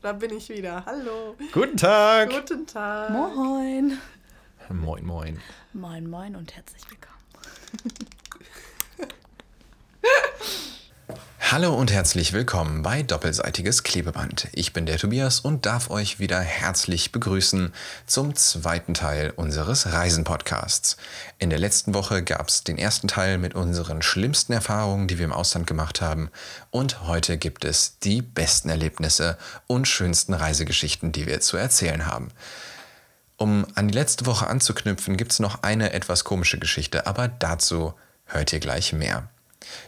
Da bin ich wieder. Hallo. Guten Tag. Guten Tag. Moin. Moin, moin. Moin, moin und herzlich willkommen. Hallo und herzlich willkommen bei Doppelseitiges Klebeband. Ich bin der Tobias und darf euch wieder herzlich begrüßen zum zweiten Teil unseres Reisen-Podcasts. In der letzten Woche gab es den ersten Teil mit unseren schlimmsten Erfahrungen, die wir im Ausland gemacht haben. Und heute gibt es die besten Erlebnisse und schönsten Reisegeschichten, die wir zu erzählen haben. Um an die letzte Woche anzuknüpfen, gibt es noch eine etwas komische Geschichte, aber dazu hört ihr gleich mehr.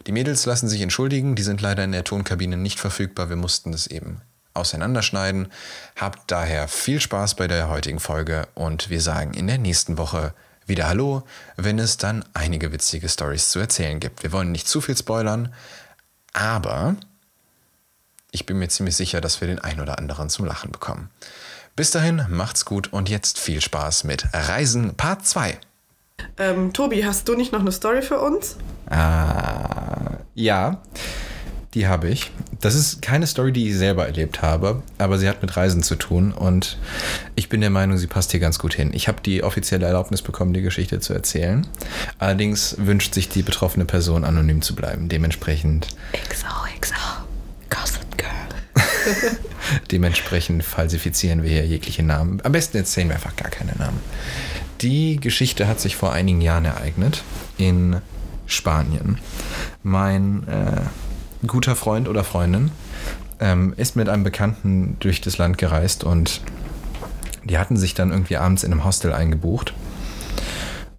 Die Mädels lassen sich entschuldigen, die sind leider in der Tonkabine nicht verfügbar, wir mussten das eben auseinanderschneiden. Habt daher viel Spaß bei der heutigen Folge und wir sagen in der nächsten Woche wieder Hallo, wenn es dann einige witzige Stories zu erzählen gibt. Wir wollen nicht zu viel spoilern, aber ich bin mir ziemlich sicher, dass wir den ein oder anderen zum Lachen bekommen. Bis dahin, macht's gut und jetzt viel Spaß mit Reisen Part 2. Ähm, Tobi, hast du nicht noch eine Story für uns? Ah, ja, die habe ich. Das ist keine Story, die ich selber erlebt habe, aber sie hat mit Reisen zu tun und ich bin der Meinung, sie passt hier ganz gut hin. Ich habe die offizielle Erlaubnis bekommen, die Geschichte zu erzählen. Allerdings wünscht sich die betroffene Person anonym zu bleiben. Dementsprechend. XOXO. Gossip Girl. Dementsprechend falsifizieren wir hier jegliche Namen. Am besten erzählen wir einfach gar keine Namen. Die Geschichte hat sich vor einigen Jahren ereignet in Spanien. Mein äh, guter Freund oder Freundin ähm, ist mit einem Bekannten durch das Land gereist und die hatten sich dann irgendwie abends in einem Hostel eingebucht.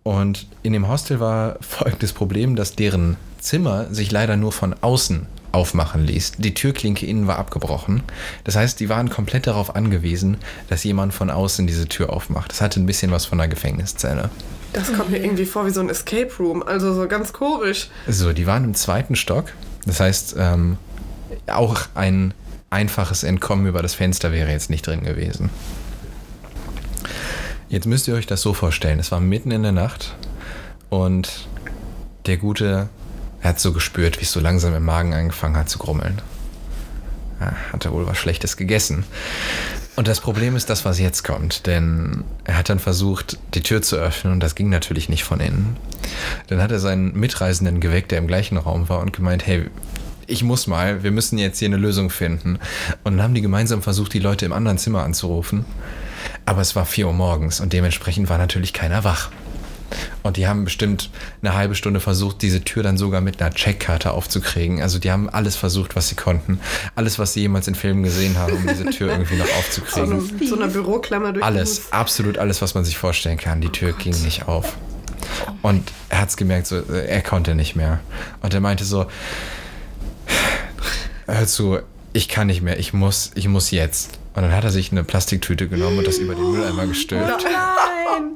Und in dem Hostel war folgendes Problem, dass deren Zimmer sich leider nur von außen aufmachen ließ. Die Türklinke innen war abgebrochen. Das heißt, die waren komplett darauf angewiesen, dass jemand von außen diese Tür aufmacht. Das hatte ein bisschen was von einer Gefängniszelle. Das kommt mir irgendwie vor wie so ein Escape Room, also so ganz komisch. So, die waren im zweiten Stock. Das heißt, ähm, auch ein einfaches Entkommen über das Fenster wäre jetzt nicht drin gewesen. Jetzt müsst ihr euch das so vorstellen. Es war mitten in der Nacht und der Gute hat so gespürt, wie es so langsam im Magen angefangen hat zu grummeln. Ja, hat er wohl was Schlechtes gegessen. Und das Problem ist das, was jetzt kommt, denn er hat dann versucht, die Tür zu öffnen und das ging natürlich nicht von innen. Dann hat er seinen Mitreisenden geweckt, der im gleichen Raum war und gemeint, hey, ich muss mal, wir müssen jetzt hier eine Lösung finden. Und dann haben die gemeinsam versucht, die Leute im anderen Zimmer anzurufen. Aber es war 4 Uhr morgens und dementsprechend war natürlich keiner wach. Und die haben bestimmt eine halbe Stunde versucht, diese Tür dann sogar mit einer Checkkarte aufzukriegen. Also die haben alles versucht, was sie konnten. Alles, was sie jemals in Filmen gesehen haben, um diese Tür irgendwie noch So, aufzukriegen. eine, so eine Büroklammer durch Alles, absolut alles, was man sich vorstellen kann. Die Tür ging nicht auf. Und er hat es gemerkt, so, äh, er konnte nicht mehr. Und er meinte so, hör zu, ich kann nicht mehr, ich muss, ich muss jetzt. Und dann hat er sich eine Plastiktüte genommen und das über den Mülleimer gestülpt. Nein.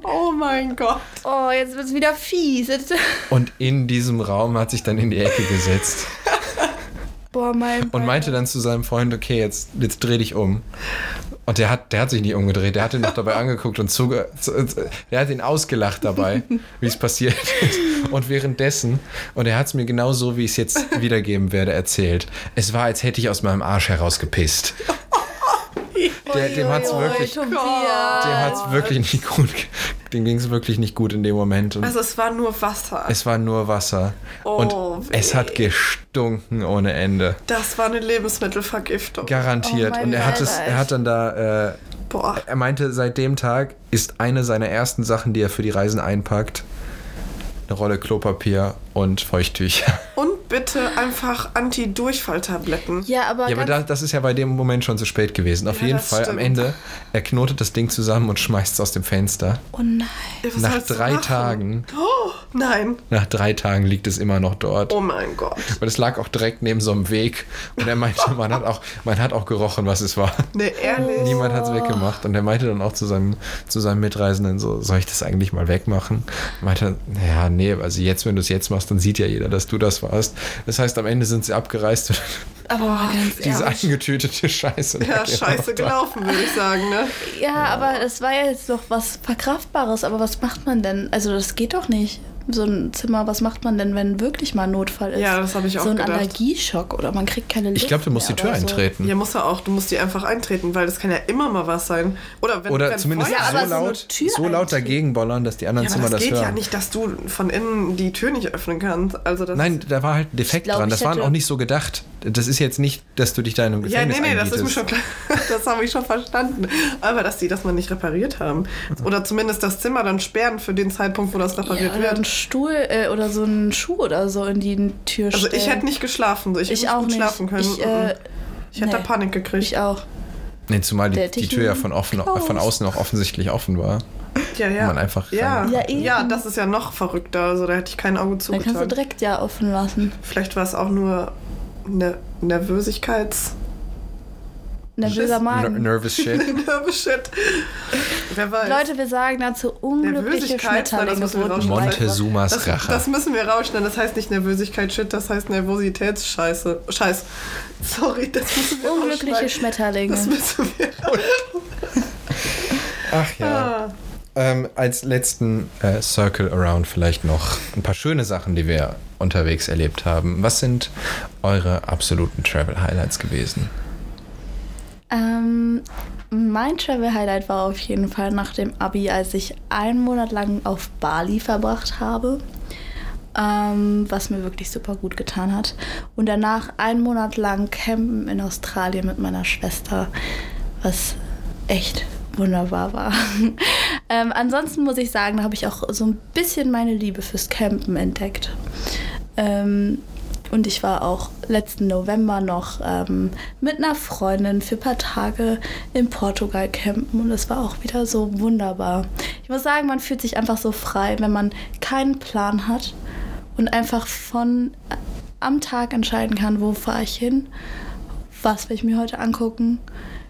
Oh mein Gott. Oh, jetzt wird es wieder fies. Und in diesem Raum hat sich dann in die Ecke gesetzt boah, mein. und meinte dann zu seinem Freund, okay, jetzt, jetzt dreh dich um. Und der hat, der hat sich nicht umgedreht, der hat ihn noch dabei angeguckt und zuge, zu, der hat ihn ausgelacht dabei, wie es passiert ist. Und währenddessen, und er hat es mir genau so, wie ich es jetzt wiedergeben werde, erzählt. Es war, als hätte ich aus meinem Arsch herausgepisst. Der, dem hat es wirklich, dem hat's wirklich nicht gut, dem ging es wirklich nicht gut in dem Moment. Und Also es war nur Wasser. es war nur Wasser. Oh, und es weh. hat gestunken ohne Ende. Das war eine Lebensmittelvergiftung. Garantiert. Oh und er hat, es, er hat dann da, äh, Boah. er meinte, seit dem Tag ist eine seiner ersten Sachen, die er für die Reisen einpackt, eine Rolle Klopapier und Feuchttücher. Und bitte einfach Anti-Durchfalltabletten. Ja, aber, Ja, aber da, das ist ja bei dem Moment schon zu spät gewesen. Auf Ja, jeden Fall am stimmt. Ende, er knotet das Ding zusammen und schmeißt es aus dem Fenster. oh nein. Was Nach drei? Tagen, Oh, nein. nach drei Tagen liegt es immer noch dort. Oh mein Gott. Weil es lag auch direkt neben so einem Weg. Und er meinte, man hat auch, man hat auch gerochen, was es war. Ne, ehrlich. Niemand hat es weggemacht. Und er meinte dann auch zu seinem, zu seinem Mitreisenden so, soll ich das eigentlich mal wegmachen? Er meinte, naja, nee, also jetzt, wenn du es jetzt machst, dann sieht ja jeder, dass du das warst. Das heißt, am Ende sind sie abgereist und Aber diese ehrlich. eingetütete Scheiße. Ja, scheiße gelaufen, würde ich sagen, ne? Ja, aber es war ja jetzt doch was Verkraftbares. Aber was macht man denn? Also, das geht doch nicht. So ein Zimmer, was macht man denn, wenn wirklich mal ein Notfall ist? Ja, das habe ich auch So ein gedacht. Allergieschock oder man kriegt keine Luft Ich glaube, du musst die mehr Tür oder so. eintreten. Ja, musst du auch. Du musst die einfach eintreten, weil das kann ja immer mal was sein. Oder wenn Oder wenn zumindest Feuer- Ja, aber so, so eine laut, Tür so laut eintreten. dagegen bollern, dass die anderen Ja, Zimmer aber das das geht hören. ja nicht, dass du von innen die Tür nicht öffnen kannst. Also das Nein, da war halt ein Defekt glaub, dran. ich Das waren hätte- auch nicht so gedacht. Das ist jetzt nicht, dass du dich da in einem Ja, Gefängnis nee, nee, das ist mir schon klar. Das habe ich schon verstanden. Aber dass die das mal nicht repariert haben. Oder zumindest das Zimmer dann sperren für den Zeitpunkt, wo das Ja, repariert oder einen wird. Stuhl äh, oder so einen Schuh oder so in die Tür Also ich stellen. hätte nicht geschlafen. so. Ich, ich hätte auch gut nicht. schlafen können. Ich, äh, ich hätte da nee. Panik gekriegt. ich auch. Nee, zumal die, die Tür ja von, offen, von außen auch offensichtlich offen war. ja, ja. man einfach ja. Ja, Ja, das ist ja noch verrückter. Also da hätte ich kein Auge Dann kannst du zugetan. direkt ja offen lassen. Vielleicht war es auch nur eine Nervösigkeits... Nervöser. Magen. Ner nervous shit. Nervous shit. Wer weiß. Leute, wir sagen dazu unglückliche Schmetterlinge. Montezumas das, Rache. das müssen wir rausschneiden. Das heißt nicht Nervösigkeit, shit, das heißt Nervositätsscheiße. Scheiß. Sorry, das müssen wir Unglückliche. Schmetterlinge. Das müssen wir Ach ja. Ah. Ähm, als letzten äh, Circle Around vielleicht noch ein paar schöne Sachen, die wir unterwegs erlebt haben. Was sind eure absoluten Travel Highlights gewesen? Ähm, mein Travel Highlight war auf jeden Fall nach dem Abi, als ich einen Monat lang auf Bali verbracht habe. Ähm, was mir wirklich super gut getan hat. Und danach einen Monat lang campen in Australien mit meiner Schwester, was echt wunderbar war. ähm, ansonsten muss ich sagen, da habe ich auch so ein bisschen meine Liebe fürs Campen entdeckt. Ähm, und ich war auch letzten November noch ähm, mit einer Freundin für ein paar Tage in Portugal campen und es war auch wieder so wunderbar. Ich muss sagen, man fühlt sich einfach so frei, wenn man keinen Plan hat und einfach von äh, am Tag entscheiden kann, wo fahre ich hin, was will ich mir heute angucken,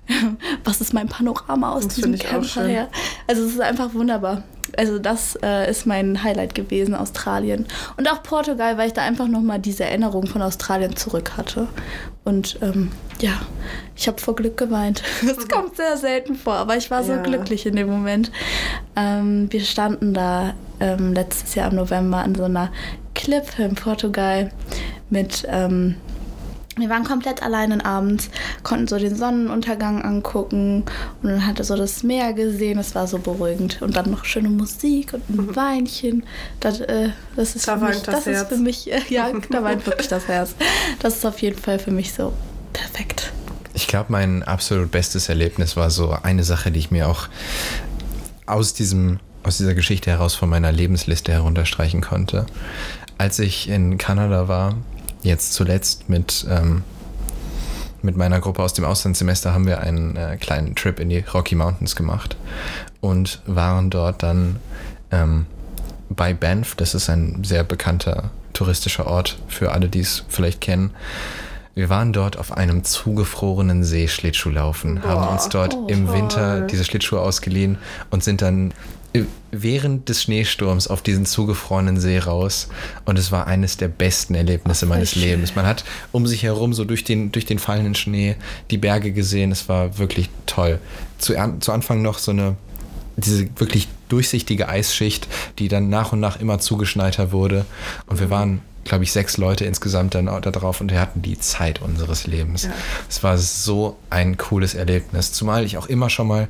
was ist mein Panorama aus Das diesem Camper her. Also es ist einfach wunderbar. Also das äh, ist mein Highlight gewesen, Australien. Und auch Portugal, weil ich da einfach nochmal diese Erinnerung von Australien zurück hatte. Und ähm, ja, ich habe vor Glück geweint. Das kommt sehr selten vor, aber ich war so Ja. glücklich in dem Moment. Ähm, wir standen da ähm, letztes Jahr im November an so einer Klippe in Portugal mit... Ähm, wir waren komplett alleine abends, konnten so den Sonnenuntergang angucken und dann hatte so das Meer gesehen, das war so beruhigend. Und dann noch schöne Musik und ein Weinchen. Das, äh, das ist Da für mich, weint das das ist für mich, äh, ja, da weint wirklich das Herz. Das ist auf jeden Fall für mich so perfekt. Ich glaube, mein absolut bestes Erlebnis war so eine Sache, die ich mir auch aus, diesem, aus dieser Geschichte heraus von meiner Lebensliste herunterstreichen konnte. Als ich in Kanada war, jetzt zuletzt mit, ähm, mit meiner Gruppe aus dem Auslandssemester, haben wir einen äh, kleinen Trip in die Rocky Mountains gemacht und waren dort dann ähm, bei Banff. Das ist ein sehr bekannter touristischer Ort für alle, die es vielleicht kennen. Wir waren dort auf einem zugefrorenen See Schlittschuhlaufen, haben Boah, uns dort oh, im Winter diese Schlittschuhe ausgeliehen und sind dann während des Schneesturms auf diesen zugefrorenen See raus. Und es war eines der besten Erlebnisse meines schön. Lebens. Man hat um sich herum so durch den, durch den fallenden Schnee die Berge gesehen. Es war wirklich toll. Zu, an- zu Anfang noch so eine diese wirklich durchsichtige Eisschicht, die dann nach und nach immer zugeschneiter wurde. Und wir waren, glaube ich, sechs Leute insgesamt dann auch da drauf und wir hatten die Zeit unseres Lebens. Ja. Es war so ein cooles Erlebnis. Zumal ich auch immer schon mal,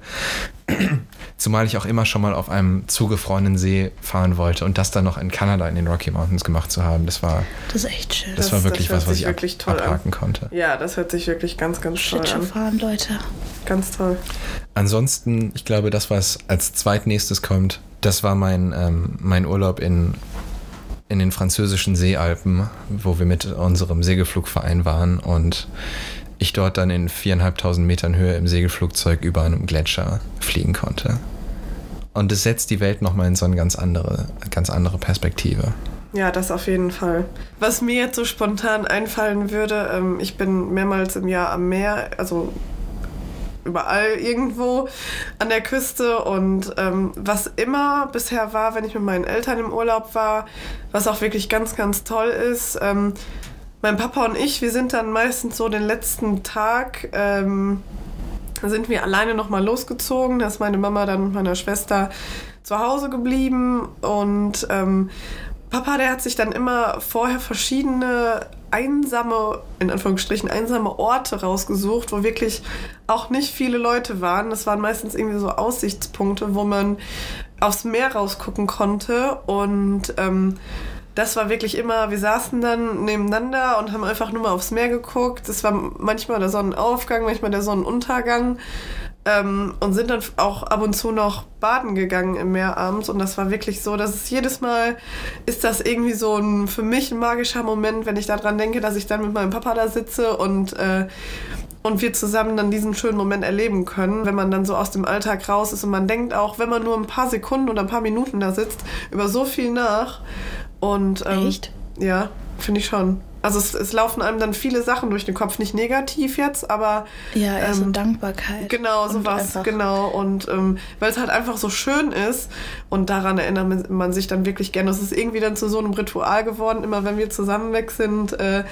zumal ich auch immer schon mal auf einem zugefrorenen See fahren wollte und das dann noch in Kanada in den Rocky Mountains gemacht zu haben. Das war, Das ist echt schön. das, Das- war das wirklich hört was, was ich ab, wirklich toll an. abhaken konnte. Ja, das hört sich wirklich ganz, ganz toll Schlittschuh an. fahren, Leute. Ganz toll. Ansonsten, ich glaube, das, was als zweitnächstes kommt, das war mein, ähm, mein Urlaub in, in den französischen Seealpen, wo wir mit unserem Segelflugverein waren und ich dort dann in viereinhalbtausend Metern Höhe im Segelflugzeug über einem Gletscher fliegen konnte. Und es setzt die Welt nochmal in so eine ganz andere, ganz andere Perspektive. Ja, das auf jeden Fall. Was mir jetzt so spontan einfallen würde, ähm, ich bin mehrmals im Jahr am Meer, also überall irgendwo an der Küste und ähm, was immer bisher war, wenn ich mit meinen Eltern im Urlaub war, was auch wirklich ganz, ganz toll ist, ähm, mein Papa und ich, wir sind dann meistens so den letzten Tag, ähm, sind wir alleine nochmal losgezogen. Da ist meine Mama dann mit meiner Schwester zu Hause geblieben und ähm, Papa, der hat sich dann immer vorher verschiedene einsame, in Anführungsstrichen, einsame Orte rausgesucht, wo wirklich auch nicht viele Leute waren. Das waren meistens irgendwie so Aussichtspunkte, wo man aufs Meer rausgucken konnte. Und ähm, das war wirklich immer, wir saßen dann nebeneinander und haben einfach nur mal aufs Meer geguckt. Das war manchmal der Sonnenaufgang, manchmal der Sonnenuntergang. Ähm, und sind dann auch ab und zu noch baden gegangen im Meer abends. Und das war wirklich so, dass es jedes Mal ist das irgendwie so ein für mich ein magischer Moment, wenn ich daran denke, dass ich dann mit meinem Papa da sitze und äh, und wir zusammen dann diesen schönen Moment erleben können, wenn man dann so aus dem Alltag raus ist und man denkt auch, wenn man nur ein paar Sekunden oder ein paar Minuten da sitzt, über so viel nach. Und ähm, Echt? Ja, finde ich schon. Also es, es, laufen einem dann viele Sachen durch den Kopf, nicht negativ jetzt, aber ja, eher ähm, so Dankbarkeit. Genau, sowas, genau. Und ähm, weil es halt einfach so schön ist und daran erinnert man sich dann wirklich gerne. Es ist irgendwie dann zu so einem Ritual geworden, immer wenn wir zusammen weg sind. Äh,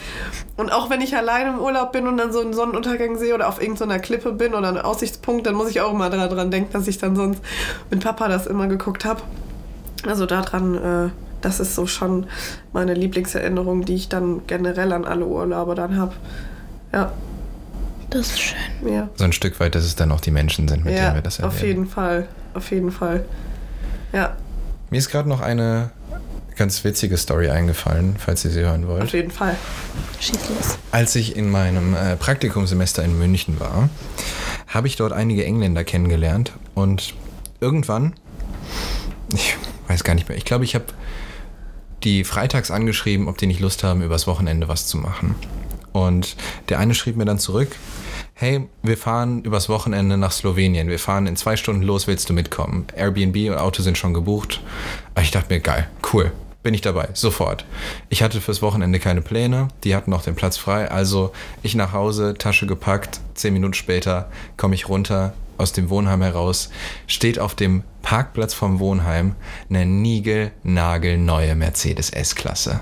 und auch wenn ich alleine im Urlaub bin und dann so einen Sonnenuntergang sehe oder auf irgendeiner Klippe bin oder einen Aussichtspunkt, dann muss ich auch immer daran denken, dass ich dann sonst mit Papa das immer geguckt habe. Also daran äh, das ist so schon meine Lieblingserinnerung, die ich dann generell an alle Urlaube dann habe. Ja. Das ist schön. Ja. So ein Stück weit, dass es dann auch die Menschen sind, mit ja, denen wir das erleben. Auf jeden Fall. Auf jeden Fall. Ja. Mir ist gerade noch eine ganz witzige Story eingefallen, falls ihr sie hören wollt. Auf jeden Fall. Schieß los. Als ich in meinem äh, Praktikumssemester in München war, habe ich dort einige Engländer kennengelernt und irgendwann, ich weiß gar nicht mehr, ich glaube, ich habe die freitags angeschrieben, ob die nicht Lust haben, übers Wochenende was zu machen. Und der eine schrieb mir dann zurück, hey, wir fahren übers Wochenende nach Slowenien. Wir fahren in zwei Stunden los, willst du mitkommen? Airbnb und Auto sind schon gebucht. Aber ich dachte mir, geil, cool, bin ich dabei, sofort. Ich hatte fürs Wochenende keine Pläne, die hatten noch den Platz frei, also ich nach Hause, Tasche gepackt, zehn Minuten später komme ich runter, aus dem Wohnheim heraus, steht auf dem Parkplatz vom Wohnheim eine niegelnagelneue Mercedes S-Klasse.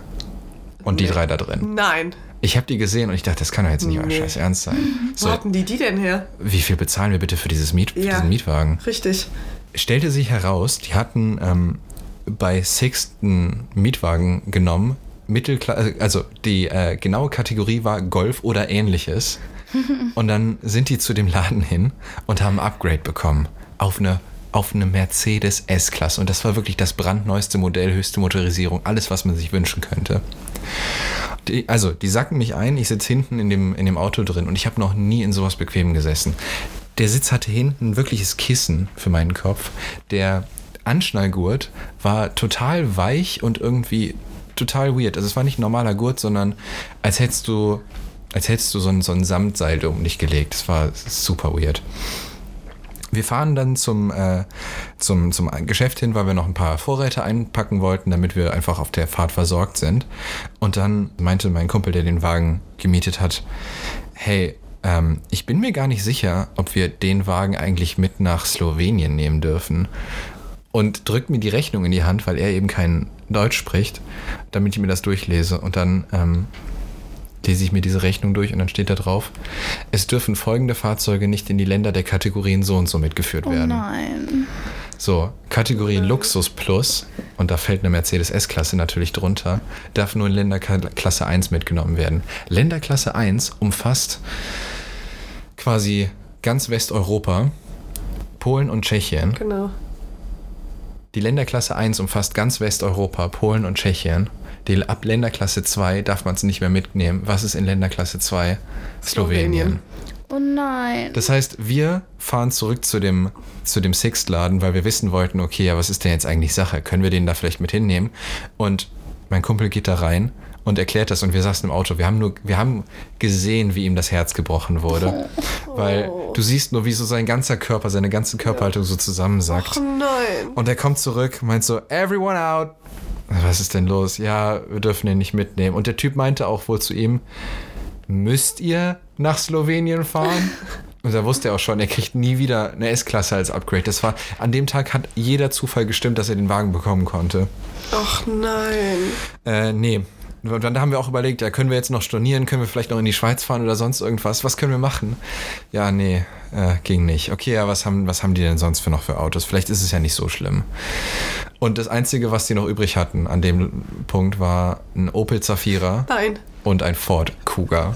Und die nee. drei da drin. Nein. Ich habe die gesehen und ich dachte, das kann doch jetzt nicht nee. euer Scheiß Ernst sein. So, Wo hatten die die denn her? Wie viel bezahlen wir bitte für, dieses Miet, ja, diesen Mietwagen? Richtig. Stellte sich heraus, die hatten ähm, bei Sixten Mietwagen genommen, Mittelklasse, also die äh, genaue Kategorie war Golf oder ähnliches. Und dann sind die zu dem Laden hin und haben ein Upgrade bekommen auf eine auf eine Mercedes S-Klasse. Und das war wirklich das brandneueste Modell, höchste Motorisierung, alles, was man sich wünschen könnte. Die, also, die sacken mich ein, ich sitze hinten in dem, in dem Auto drin und ich habe noch nie in sowas bequem gesessen. Der Sitz hatte hinten ein wirkliches Kissen für meinen Kopf. Der Anschnallgurt war total weich und irgendwie total weird. Also es war nicht ein normaler Gurt, sondern als hättest du als hättest du so ein, so ein Samtseil um dich gelegt. Das war super weird. Wir fahren dann zum, äh, zum, zum Geschäft hin, weil wir noch ein paar Vorräte einpacken wollten, damit wir einfach auf der Fahrt versorgt sind. Und dann meinte mein Kumpel, der den Wagen gemietet hat, hey, ähm, ich bin mir gar nicht sicher, ob wir den Wagen eigentlich mit nach Slowenien nehmen dürfen. Und drückt mir die Rechnung in die Hand, weil er eben kein Deutsch spricht, damit ich mir das durchlese. Und dann ähm, lese ich mir diese Rechnung durch und dann steht da drauf, es dürfen folgende Fahrzeuge nicht in die Länder der Kategorien so und so mitgeführt oh werden. Oh nein. So, Kategorie Luxus Plus, und da fällt eine Mercedes S-Klasse natürlich drunter, darf nur in Länderklasse 1 mitgenommen werden. Länderklasse 1 umfasst quasi ganz Westeuropa, Polen und Tschechien. Genau. Die Länderklasse 1 umfasst ganz Westeuropa, Polen und Tschechien. Die, ab Länderklasse 2 darf man es nicht mehr mitnehmen. Was ist in Länderklasse 2? Slowenien. Oh nein. Das heißt, wir fahren zurück zu dem, zu dem Sixt-Laden, weil wir wissen wollten, okay, ja, was ist denn jetzt eigentlich Sache? Können wir den da vielleicht mit hinnehmen? Und mein Kumpel geht da rein und erklärt das und wir saßen im Auto. Wir haben nur, wir haben gesehen, wie ihm das Herz gebrochen wurde. Oh. Weil du siehst nur, wie so sein ganzer Körper, seine ganze Körperhaltung so zusammensackt. Oh nein. Und er kommt zurück, meint so, everyone out, was ist denn los? Ja, wir dürfen den nicht mitnehmen. Und der Typ meinte auch wohl zu ihm, müsst ihr nach Slowenien fahren? Und da wusste er auch schon, er kriegt nie wieder eine S-Klasse als Upgrade. Das war, an dem Tag hat jeder Zufall gestimmt, dass er den Wagen bekommen konnte. Ach nein. Äh, nee. Und dann haben wir auch überlegt, ja, können wir jetzt noch stornieren, können wir vielleicht noch in die Schweiz fahren oder sonst irgendwas? Was können wir machen? Ja, nee, äh, ging nicht. Okay, ja, was haben, was haben die denn sonst für noch für Autos? Vielleicht ist es ja nicht so schlimm. Und das Einzige, was die noch übrig hatten an dem Punkt, war ein Opel Zafira Nein. und ein Ford Kuga.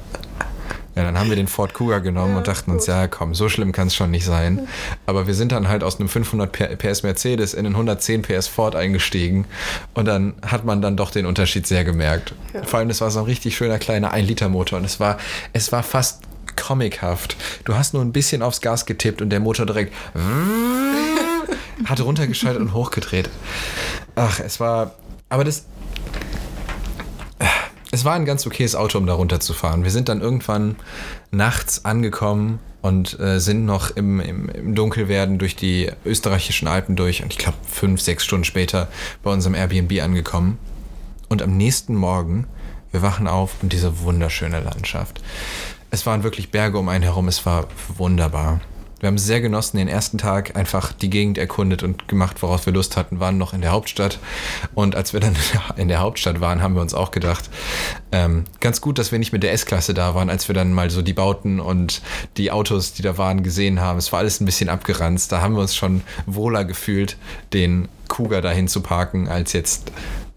Ja, dann haben wir den Ford Kuga genommen Ja, und dachten uns, ja komm, so schlimm kann es schon nicht sein. Aber wir sind dann halt aus einem 500 P- PS Mercedes in einen 110 PS Ford eingestiegen und dann hat man dann doch den Unterschied sehr gemerkt. Ja. Vor allem, das war so ein richtig schöner kleiner 1-Liter-Motor und es war, es war fast comichaft. Du hast nur ein bisschen aufs Gas getippt und der Motor direkt hat runtergeschaltet und hochgedreht. Ach, es war, aber das, es war ein ganz okayes Auto, um da runterzufahren. Wir sind dann irgendwann nachts angekommen und äh, sind noch im, im, im Dunkelwerden durch die österreichischen Alpen durch und ich glaube fünf, sechs Stunden später bei unserem Airbnb angekommen. Und am nächsten Morgen, wir wachen auf und diese wunderschöne Landschaft. Es waren wirklich Berge um einen herum, es war wunderbar. Wir haben sehr genossen, den ersten Tag einfach die Gegend erkundet und gemacht, worauf wir Lust hatten, waren noch in der Hauptstadt. Und als wir dann in der Hauptstadt waren, haben wir uns auch gedacht, ähm, ganz gut, dass wir nicht mit der S-Klasse da waren, als wir dann mal so die Bauten und die Autos, die da waren, gesehen haben. Es war alles ein bisschen abgeranzt. Da haben wir uns schon wohler gefühlt, den Kuga dahin zu parken, als jetzt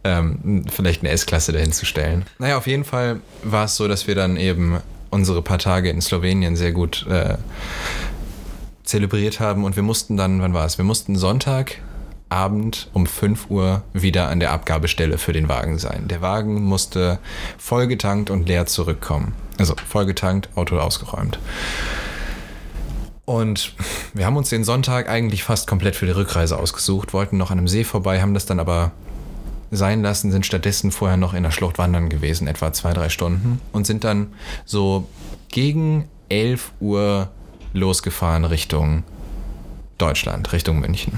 ähm, vielleicht eine S-Klasse dahin zu stellen. Naja, auf jeden Fall war es so, dass wir dann eben unsere paar Tage in Slowenien sehr gut äh, zelebriert haben und wir mussten dann, wann war es? Wir mussten Sonntagabend um 5 Uhr wieder an der Abgabestelle für den Wagen sein. Der Wagen musste vollgetankt und leer zurückkommen. Also vollgetankt, Auto ausgeräumt. Und wir haben uns den Sonntag eigentlich fast komplett für die Rückreise ausgesucht, wollten noch an einem See vorbei, haben das dann aber sein lassen, sind stattdessen vorher noch in der Schlucht wandern gewesen, etwa zwei, drei Stunden, und sind dann so gegen 11 Uhr losgefahren Richtung Deutschland, Richtung München.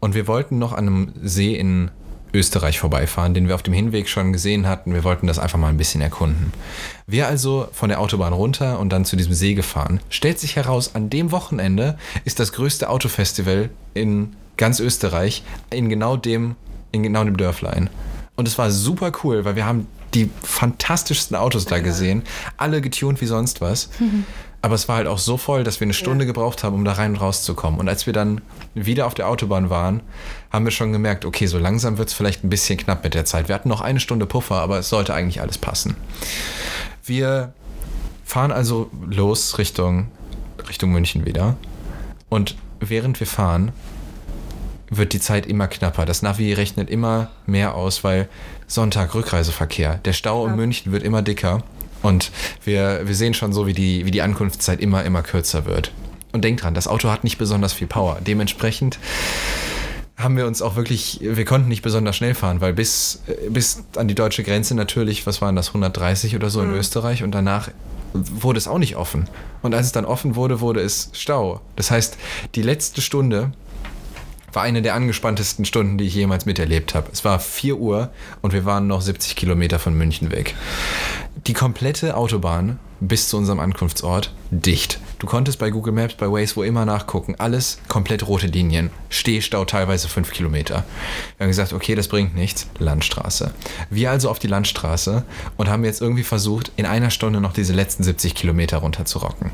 Und wir wollten noch an einem See in Österreich vorbeifahren, den wir auf dem Hinweg schon gesehen hatten. Wir wollten das einfach mal ein bisschen erkunden. Wir also von der Autobahn runter und dann zu diesem See gefahren. Stellt sich heraus, an dem Wochenende ist das größte Autofestival in ganz Österreich in genau dem, in genau dem Dörflein. Und es war super cool, weil wir haben die fantastischsten Autos da gesehen, alle getuned wie sonst was. Aber es war halt auch so voll, dass wir eine Stunde Ja. gebraucht haben, um da rein und rauszukommen. Und als wir dann wieder auf der Autobahn waren, haben wir schon gemerkt, okay, so langsam wird es vielleicht ein bisschen knapp mit der Zeit. Wir hatten noch eine Stunde Puffer, aber es sollte eigentlich alles passen. Wir fahren also los Richtung, Richtung München wieder. Und während wir fahren, wird die Zeit immer knapper. Das Navi rechnet immer mehr aus, weil Sonntag Rückreiseverkehr. Der Stau in Ja. München wird immer dicker. Und wir, wir sehen schon so, wie die, wie die Ankunftszeit immer, immer kürzer wird. Und denkt dran, das Auto hat nicht besonders viel Power. Dementsprechend haben wir uns auch wirklich, wir konnten nicht besonders schnell fahren, weil bis, bis an die deutsche Grenze natürlich, was waren das, 130 oder so in Österreich und danach wurde es auch nicht offen. Und als es dann offen wurde, wurde es Stau. Das heißt, die letzte Stunde war eine der angespanntesten Stunden, die ich jemals miterlebt habe. Es war 4 Uhr und wir waren noch 70 Kilometer von München weg. Die komplette Autobahn bis zu unserem Ankunftsort dicht. Du konntest bei Google Maps, bei Waze, wo immer nachgucken. Alles komplett rote Linien. Stehstau teilweise 5 Kilometer. Wir haben gesagt, okay, das bringt nichts. Landstraße. Wir also auf die Landstraße und haben jetzt irgendwie versucht, in einer Stunde noch diese letzten 70 Kilometer runter zu rocken.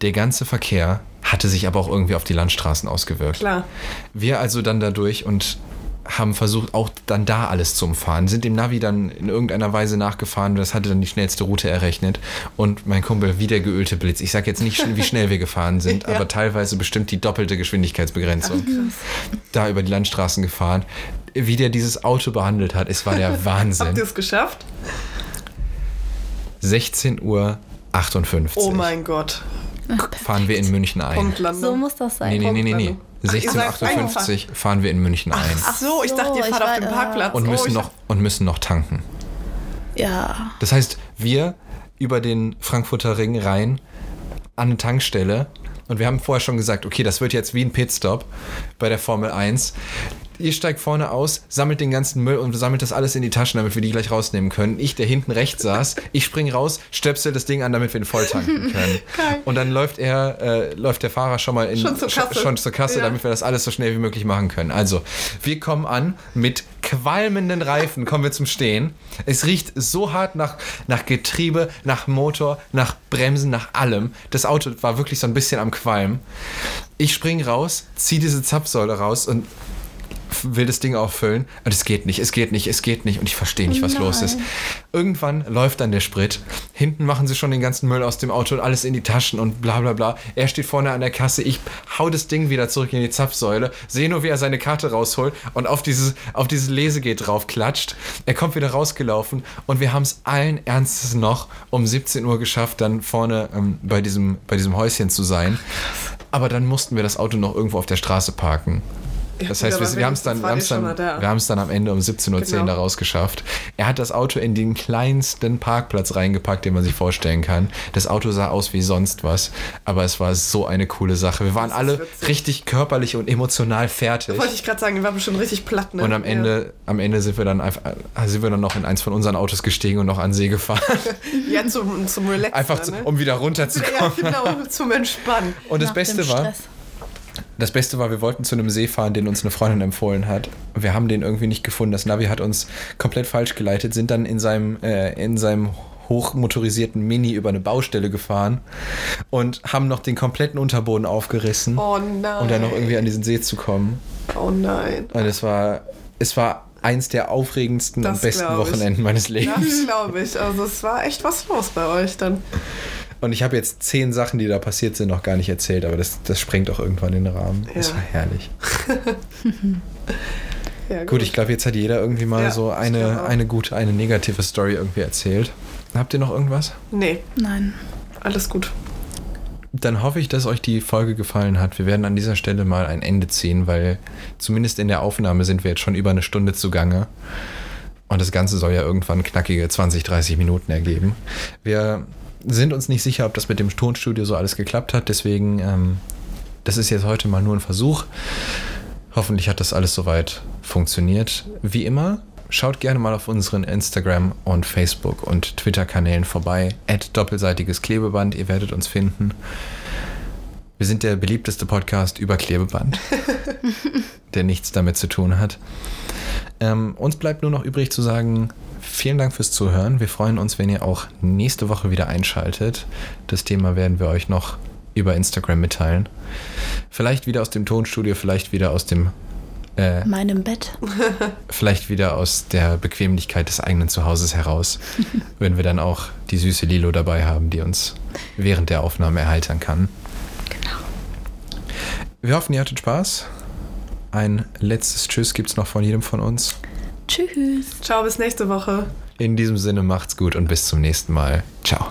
Der ganze Verkehr hatte sich aber auch irgendwie auf die Landstraßen ausgewirkt. Klar. Wir also dann dadurch und haben versucht, auch dann da alles zu umfahren, sind dem Navi dann in irgendeiner Weise nachgefahren, das hatte dann die schnellste Route errechnet und mein Kumpel wie der geölte Blitz. Ich sag jetzt nicht, wie schnell wir gefahren sind, Ja. aber teilweise bestimmt die doppelte Geschwindigkeitsbegrenzung. Da über die Landstraßen gefahren. Wie der dieses Auto behandelt hat, es war der Habt Wahnsinn. ihr es geschafft? 16 Uhr 58 Oh mein Gott. fahren wir in München ein. Punktlandung. So muss das sein. Nee, nee, nee, nee, nee. Ach, ihr seid 1658 fahren wir in München ein. Ach so, ich dachte, ihr fahrt auf dem Parkplatz. und Oh, müssen ich noch und müssen noch tanken. Ja. Das heißt, wir über den Frankfurter Ring rein an eine Tankstelle und wir haben vorher schon gesagt, okay, das wird jetzt wie ein Pitstop bei der Formel 1. Ihr steigt vorne aus, sammelt den ganzen Müll und sammelt das alles in die Taschen, damit wir die gleich rausnehmen können. Ich, der hinten rechts saß, ich spring raus, stöpsel das Ding an, damit wir ihn voll tanken können. Und dann läuft er, äh, läuft der Fahrer schon mal in, Schon zur Kasse. schon zur Kasse Ja. damit wir das alles so schnell wie möglich machen können. Also, wir kommen an mit qualmenden Reifen kommen wir zum Stehen. Es riecht so hart nach, nach Getriebe, nach Motor, nach Bremsen, nach allem. Das Auto war wirklich so ein bisschen am Qualm. Ich spring raus, zieh diese Zapfsäule raus und will das Ding auffüllen und es geht nicht, es geht nicht, es geht nicht und ich verstehe nicht, was Nein. los ist. Irgendwann läuft dann der Sprit. Hinten machen sie schon den ganzen Müll aus dem Auto und alles in die Taschen und bla bla bla. Er steht vorne an der Kasse, ich hau das Ding wieder zurück in die Zapfsäule, sehe nur, wie er seine Karte rausholt und auf dieses, auf dieses Lesegerät drauf klatscht. Er kommt wieder rausgelaufen und wir haben es allen Ernstes noch um 17 Uhr geschafft, dann vorne ähm, bei, diesem, bei diesem Häuschen zu sein. Aber dann mussten wir das Auto noch irgendwo auf der Straße parken. Ja, Das heißt, wir, wir haben es dann, wir schon dann, da. wir dann am Ende um 17.10 Uhr Genau. da rausgeschafft. Er hat das Auto in den kleinsten Parkplatz reingepackt, den man sich vorstellen kann. Das Auto sah aus wie sonst was, aber es war so eine coole Sache. Wir waren Das alle witzig. richtig körperlich und emotional fertig. Wollte ich gerade sagen, die war bestimmt richtig platt, ne? Und am Ende, am Ende sind wir dann einfach, äh, sind wir dann noch in eins von unseren Autos gestiegen und noch an See gefahren. Ja, ja zum, zum Relaxen. Einfach, zu, ne? um wieder Ja, runterzukommen. genau, zum Entspannen. Und das Nach Beste dem war, Stress. Das Beste war, wir wollten zu einem See fahren, den uns eine Freundin empfohlen hat. Wir haben den irgendwie nicht gefunden. Das Navi hat uns komplett falsch geleitet, sind dann in seinem, äh, in seinem hochmotorisierten Mini über eine Baustelle gefahren und haben noch den kompletten Unterboden aufgerissen, Oh nein. um dann noch irgendwie an diesen See zu kommen. Oh nein. Und es war, es war eins der aufregendsten Das und besten. Wochenenden meines Lebens. Das glaube ich. Also es war echt was los bei euch dann. Und ich habe jetzt zehn Sachen, die da passiert sind, noch gar nicht erzählt, aber das, das sprengt auch irgendwann den Rahmen. Es Ja. war herrlich. Ja, Gut, ich glaube, jetzt hat jeder irgendwie mal Ja, so eine, eine gute, eine negative Story irgendwie erzählt. Habt ihr noch irgendwas? Nee, Nein. alles gut. Dann hoffe ich, dass euch die Folge gefallen hat. Wir werden an dieser Stelle mal ein Ende ziehen, weil zumindest in der Aufnahme sind wir jetzt schon über eine Stunde zugange. Und das Ganze soll ja irgendwann knackige 20, 30 Minuten ergeben. Wir sind uns nicht sicher, ob das mit dem Tonstudio so alles geklappt hat. Deswegen, ähm, das ist jetzt heute mal nur ein Versuch. Hoffentlich hat das alles soweit funktioniert. Wie immer, schaut gerne mal auf unseren Instagram- und Facebook- und Twitter-Kanälen vorbei. At doppelseitiges Klebeband, ihr werdet uns finden. Wir sind der beliebteste Podcast über Klebeband, der nichts damit zu tun hat. Ähm, uns bleibt nur noch übrig zu sagen, vielen Dank fürs Zuhören. Wir freuen uns, wenn ihr auch nächste Woche wieder einschaltet. Das Thema werden wir euch noch über Instagram mitteilen. Vielleicht wieder aus dem Tonstudio, vielleicht wieder aus dem äh, Meinem Bett. vielleicht wieder aus der Bequemlichkeit des eigenen Zuhauses heraus, wenn wir dann auch die süße Lilo dabei haben, die uns während der Aufnahme erheitern kann. Genau. Wir hoffen, ihr hattet Spaß. Ein letztes Tschüss gibt's noch von jedem von uns. Tschüss. Ciao, bis nächste Woche. In diesem Sinne macht's gut und bis zum nächsten Mal. Ciao.